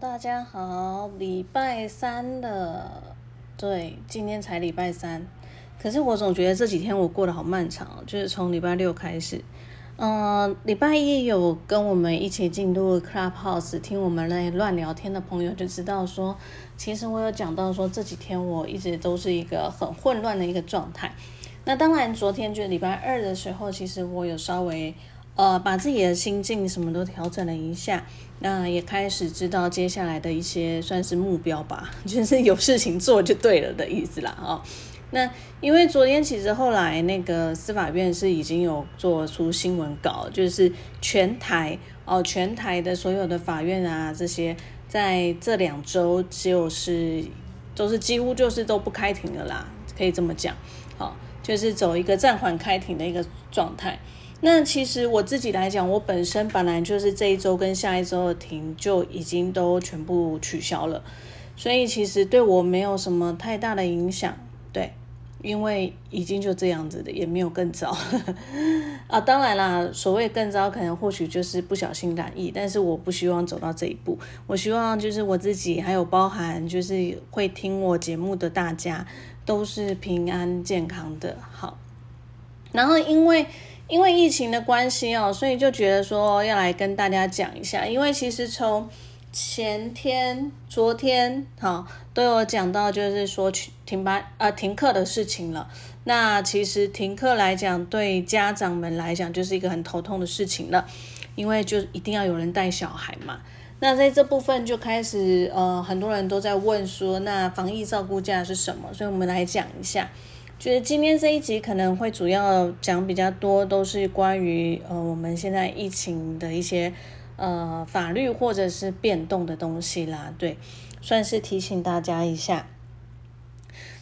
大家好，礼拜三的，对，今天才礼拜三，可是我总觉得这几天我过得好漫长，就是从礼拜六开始，嗯，礼拜一有跟我们一起进入 Clubhouse 听我们来乱聊天的朋友就知道说，其实我有讲到说这几天我一直都是一个很混乱的一个状态，那当然昨天就礼拜二的时候，其实我有稍微。呃，把自己的心境什么都调整了一下，那也开始知道接下来的一些算是目标吧，就是有事情做就对了的意思啦。哦，那因为昨天其实后来那个司法院是已经有做出新闻稿，就是全台哦，全台的所有的法院啊这些，在这两周就是都是几乎就是都不开庭了啦，可以这么讲，好，就是走一个暂缓开庭的一个状态。那其实我自己来讲，我本身本来就是这一周跟下一周的停就已经都全部取消了，所以其实对我没有什么太大的影响，对，因为已经就这样子的，也没有更糟 啊。当然啦，所谓更糟，可能或许就是不小心染疫，但是我不希望走到这一步，我希望就是我自己还有包含就是会听我节目的大家都是平安健康的。好，然后因为。因为疫情的关系哦，所以就觉得说要来跟大家讲一下。因为其实从前天、昨天，哈都有讲到，就是说停班呃停课的事情了。那其实停课来讲，对家长们来讲就是一个很头痛的事情了，因为就一定要有人带小孩嘛。那在这部分就开始呃很多人都在问说，那防疫照顾假是什么？所以我们来讲一下。就是今天这一集可能会主要讲比较多，都是关于呃我们现在疫情的一些呃法律或者是变动的东西啦，对，算是提醒大家一下。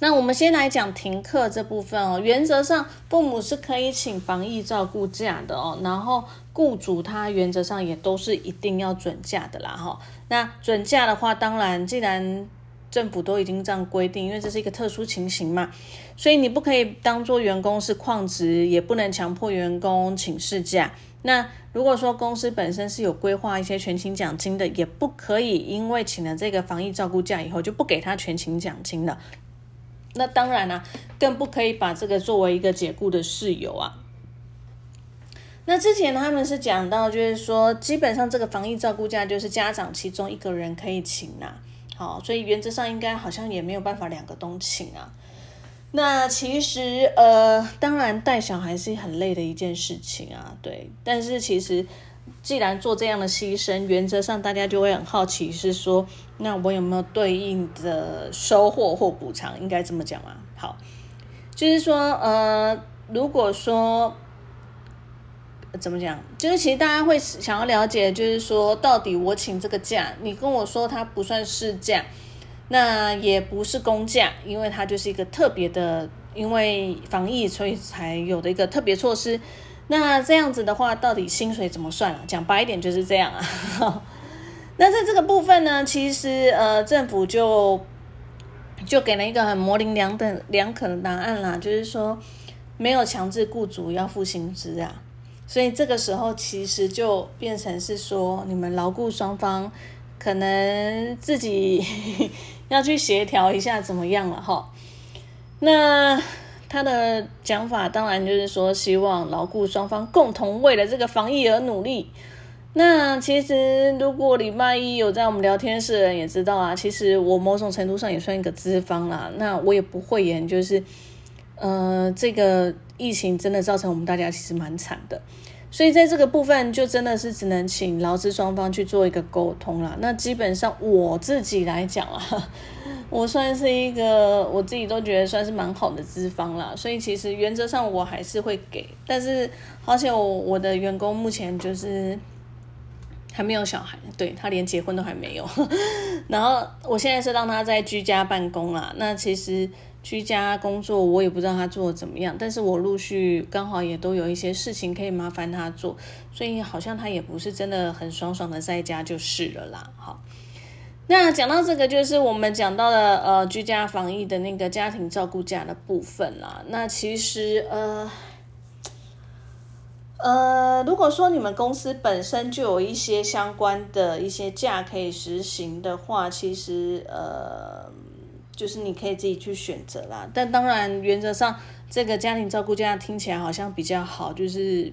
那我们先来讲停课这部分哦，原则上父母是可以请防疫照顾假的哦，然后雇主他原则上也都是一定要准假的啦哈。那准假的话，当然既然政府都已经这样规定，因为这是一个特殊情形嘛，所以你不可以当做员工是旷职，也不能强迫员工请事假。那如果说公司本身是有规划一些全勤奖金的，也不可以因为请了这个防疫照顾假以后就不给他全勤奖金了。那当然啦，更不可以把这个作为一个解雇的事由啊。那之前他们是讲到，就是说基本上这个防疫照顾假就是家长其中一个人可以请呐。好，所以原则上应该好像也没有办法两个都请啊。那其实呃，当然带小孩是很累的一件事情啊，对。但是其实既然做这样的牺牲，原则上大家就会很好奇，是说那我有没有对应的收获或补偿？应该这么讲啊。好，就是说呃，如果说。怎么讲？就是其实大家会想要了解，就是说到底我请这个假，你跟我说它不算事假，那也不是公假，因为它就是一个特别的，因为防疫所以才有的一个特别措施。那这样子的话，到底薪水怎么算啊？讲白一点就是这样啊。那在这个部分呢，其实呃政府就就给了一个很模棱两等两可的答案啦，就是说没有强制雇主要付薪资啊。所以这个时候其实就变成是说，你们牢固双方可能自己 要去协调一下怎么样了哈。那他的讲法当然就是说，希望牢固双方共同为了这个防疫而努力。那其实如果礼拜一有在我们聊天室的人也知道啊，其实我某种程度上也算一个资方啦。那我也不会言，就是呃这个。疫情真的造成我们大家其实蛮惨的，所以在这个部分就真的是只能请劳资双方去做一个沟通啦。那基本上我自己来讲啊，我算是一个我自己都觉得算是蛮好的资方啦，所以其实原则上我还是会给，但是而且我我的员工目前就是还没有小孩，对他连结婚都还没有，然后我现在是让他在居家办公啊，那其实。居家工作，我也不知道他做的怎么样，但是我陆续刚好也都有一些事情可以麻烦他做，所以好像他也不是真的很爽爽的在家就是了啦。好，那讲到这个，就是我们讲到的呃居家防疫的那个家庭照顾假的部分啦。那其实呃，呃，如果说你们公司本身就有一些相关的一些假可以实行的话，其实呃，就是你可以自己去选择啦。但当然，原则上这个家庭照顾假听起来好像比较好，就是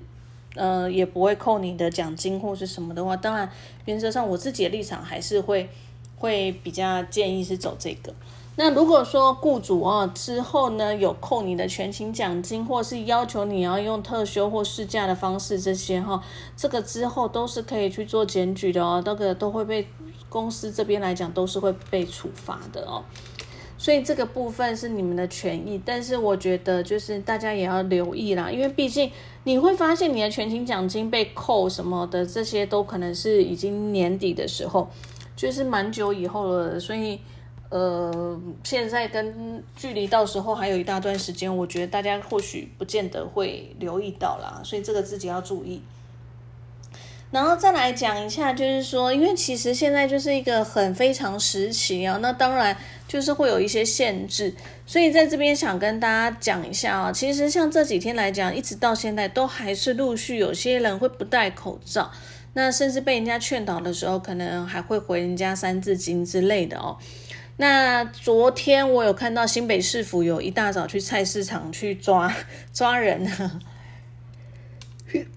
呃，也不会扣你的奖金或是什么的话。当然，原则上我自己的立场还是会会比较建议是走这个。那如果说雇主哦之后呢有扣你的全勤奖金，或是要求你要用特休或事假的方式，这些哈，这个之后都是可以去做检举的哦，那个都会被公司这边来讲都是会被处罚的哦。所以这个部分是你们的权益，但是我觉得就是大家也要留意啦，因为毕竟你会发现你的全勤奖金被扣什么的，这些都可能是已经年底的时候，就是蛮久以后了，所以。呃，现在跟距离到时候还有一大段时间，我觉得大家或许不见得会留意到啦，所以这个自己要注意。然后再来讲一下，就是说，因为其实现在就是一个很非常时期啊，那当然就是会有一些限制，所以在这边想跟大家讲一下啊，其实像这几天来讲，一直到现在都还是陆续有些人会不戴口罩，那甚至被人家劝导的时候，可能还会回人家三字经之类的哦。那昨天我有看到新北市府有一大早去菜市场去抓抓人，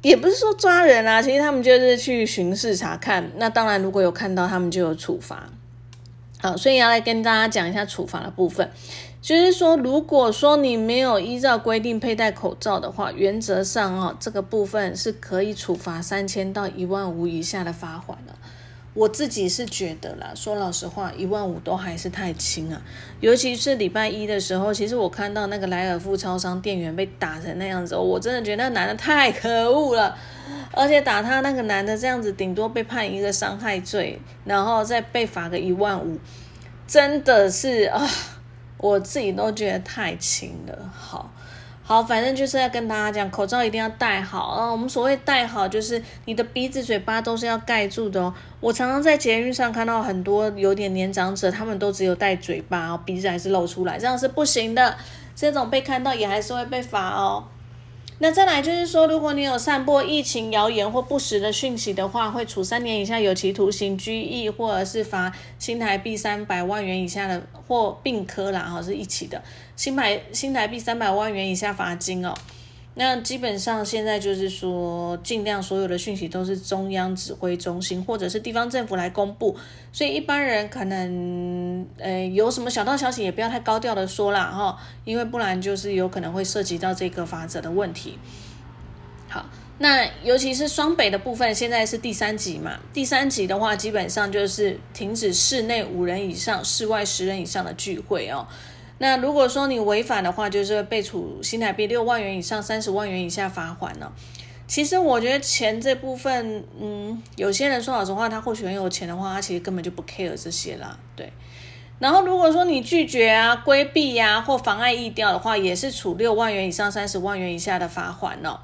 也不是说抓人啊，其实他们就是去巡视查看。那当然，如果有看到他们就有处罚。好，所以要来跟大家讲一下处罚的部分，就是说，如果说你没有依照规定佩戴口罩的话，原则上啊，这个部分是可以处罚三千到一万五以下的罚款的。我自己是觉得啦，说老实话，一万五都还是太轻啊。尤其是礼拜一的时候，其实我看到那个莱尔富超商店员被打成那样子，我真的觉得那男的太可恶了。而且打他那个男的这样子，顶多被判一个伤害罪，然后再被罚个一万五，真的是啊，我自己都觉得太轻了。好。好，反正就是要跟大家讲，口罩一定要戴好啊。我们所谓戴好，就是你的鼻子、嘴巴都是要盖住的哦。我常常在捷运上看到很多有点年长者，他们都只有戴嘴巴，鼻子还是露出来，这样是不行的。这种被看到也还是会被罚哦。那再来就是说，如果你有散播疫情谣言或不实的讯息的话，会处三年以下有期徒刑、拘役，或者是罚新台币三百万元以下的，或并科啦，哈，是一起的，新台新台币三百万元以下罚金哦。那基本上现在就是说，尽量所有的讯息都是中央指挥中心或者是地方政府来公布，所以一般人可能呃有什么小道消息也不要太高调的说啦哈，因为不然就是有可能会涉及到这个法则的问题。好，那尤其是双北的部分，现在是第三级嘛，第三级的话基本上就是停止室内五人以上、室外十人以上的聚会哦。那如果说你违反的话，就是被处新台币六万元以上三十万元以下罚款呢。其实我觉得钱这部分，嗯，有些人说老实话，他或许很有钱的话，他其实根本就不 care 这些啦，对。然后如果说你拒绝啊、规避呀或妨碍议调的话，也是处六万元以上三十万元以下的罚款哦。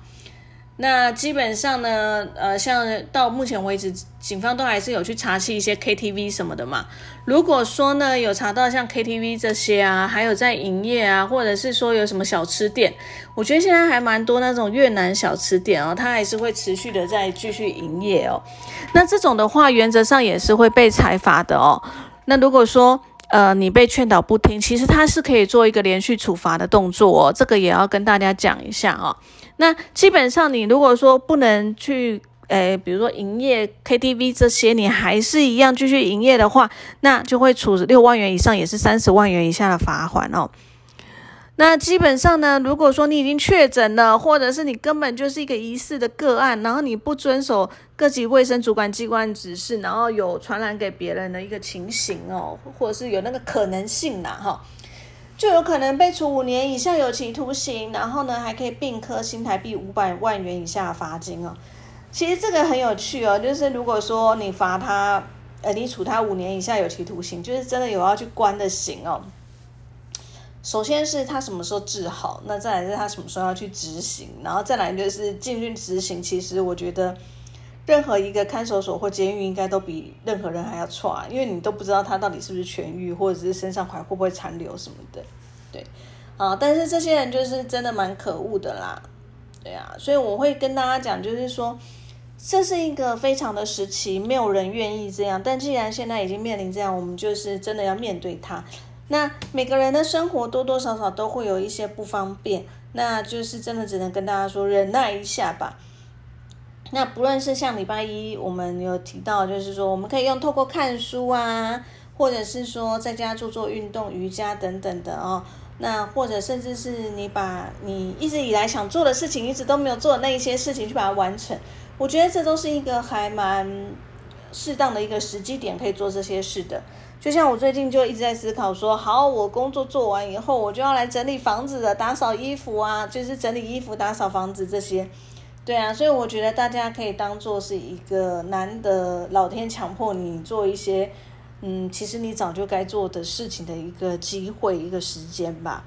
那基本上呢，呃，像到目前为止，警方都还是有去查起一些 KTV 什么的嘛。如果说呢，有查到像 KTV 这些啊，还有在营业啊，或者是说有什么小吃店，我觉得现在还蛮多那种越南小吃店哦，它还是会持续的在继续营业哦。那这种的话，原则上也是会被裁罚的哦。那如果说呃你被劝导不听，其实他是可以做一个连续处罚的动作哦，这个也要跟大家讲一下啊。那基本上，你如果说不能去，诶，比如说营业 KTV 这些，你还是一样继续营业的话，那就会处六万元以上，也是三十万元以下的罚款哦。那基本上呢，如果说你已经确诊了，或者是你根本就是一个疑似的个案，然后你不遵守各级卫生主管机关指示，然后有传染给别人的一个情形哦，或者是有那个可能性呐，哈。就有可能被处五年以下有期徒刑，然后呢还可以并科新台币五百万元以下的罚金哦。其实这个很有趣哦，就是如果说你罚他，呃，你处他五年以下有期徒刑，就是真的有要去关的刑哦。首先是他什么时候治好，那再来是他什么时候要去执行，然后再来就是进去执行。其实我觉得。任何一个看守所或监狱应该都比任何人还要差，因为你都不知道他到底是不是痊愈，或者是身上还会不会残留什么的，对，啊，但是这些人就是真的蛮可恶的啦，对啊，所以我会跟大家讲，就是说这是一个非常的时期，没有人愿意这样。但既然现在已经面临这样，我们就是真的要面对它。那每个人的生活多多少少都会有一些不方便，那就是真的只能跟大家说忍耐一下吧。那不论是像礼拜一我们有提到，就是说我们可以用透过看书啊，或者是说在家做做运动、瑜伽等等的哦。那或者甚至是你把你一直以来想做的事情，一直都没有做的那一些事情去把它完成，我觉得这都是一个还蛮适当的一个时机点，可以做这些事的。就像我最近就一直在思考说，好，我工作做完以后，我就要来整理房子的，打扫衣服啊，就是整理衣服、打扫房子这些。对啊，所以我觉得大家可以当做是一个难得老天强迫你做一些。嗯，其实你早就该做的事情的一个机会，一个时间吧。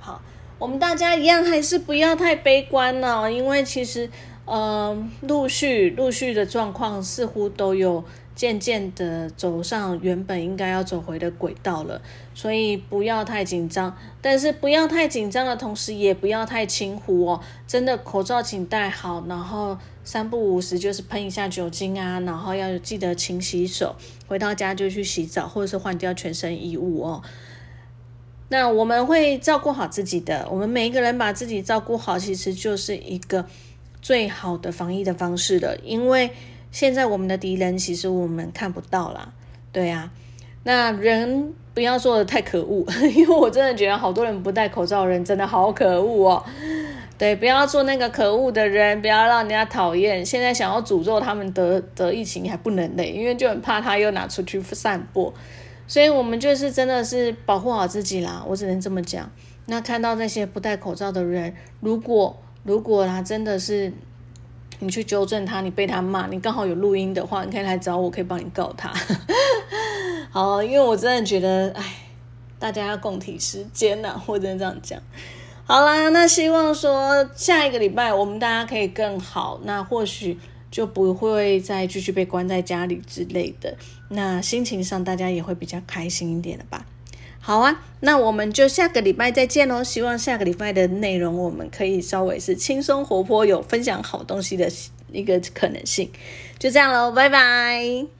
好，我们大家一样还是不要太悲观了，因为其实，嗯，陆续陆续的状况似乎都有。渐渐的走上原本应该要走回的轨道了，所以不要太紧张，但是不要太紧张的同时，也不要太轻忽哦。真的，口罩请戴好，然后三不五时就是喷一下酒精啊，然后要记得勤洗手，回到家就去洗澡，或者是换掉全身衣物哦。那我们会照顾好自己的，我们每一个人把自己照顾好，其实就是一个最好的防疫的方式了，因为。现在我们的敌人其实我们看不到啦，对呀，那人不要做的太可恶，因为我真的觉得好多人不戴口罩，人真的好可恶哦。对，不要做那个可恶的人，不要让人家讨厌。现在想要诅咒他们得得疫情还不能嘞，因为就很怕他又拿出去散播，所以我们就是真的是保护好自己啦，我只能这么讲。那看到那些不戴口罩的人，如果如果啦，真的是。你去纠正他，你被他骂，你刚好有录音的话，你可以来找我，可以帮你告他。好，因为我真的觉得，哎，大家要共体时间呐，我只能这样讲。好啦，那希望说下一个礼拜我们大家可以更好，那或许就不会再继续被关在家里之类的，那心情上大家也会比较开心一点的吧。好啊，那我们就下个礼拜再见喽！希望下个礼拜的内容我们可以稍微是轻松活泼，有分享好东西的一个可能性。就这样喽，拜拜。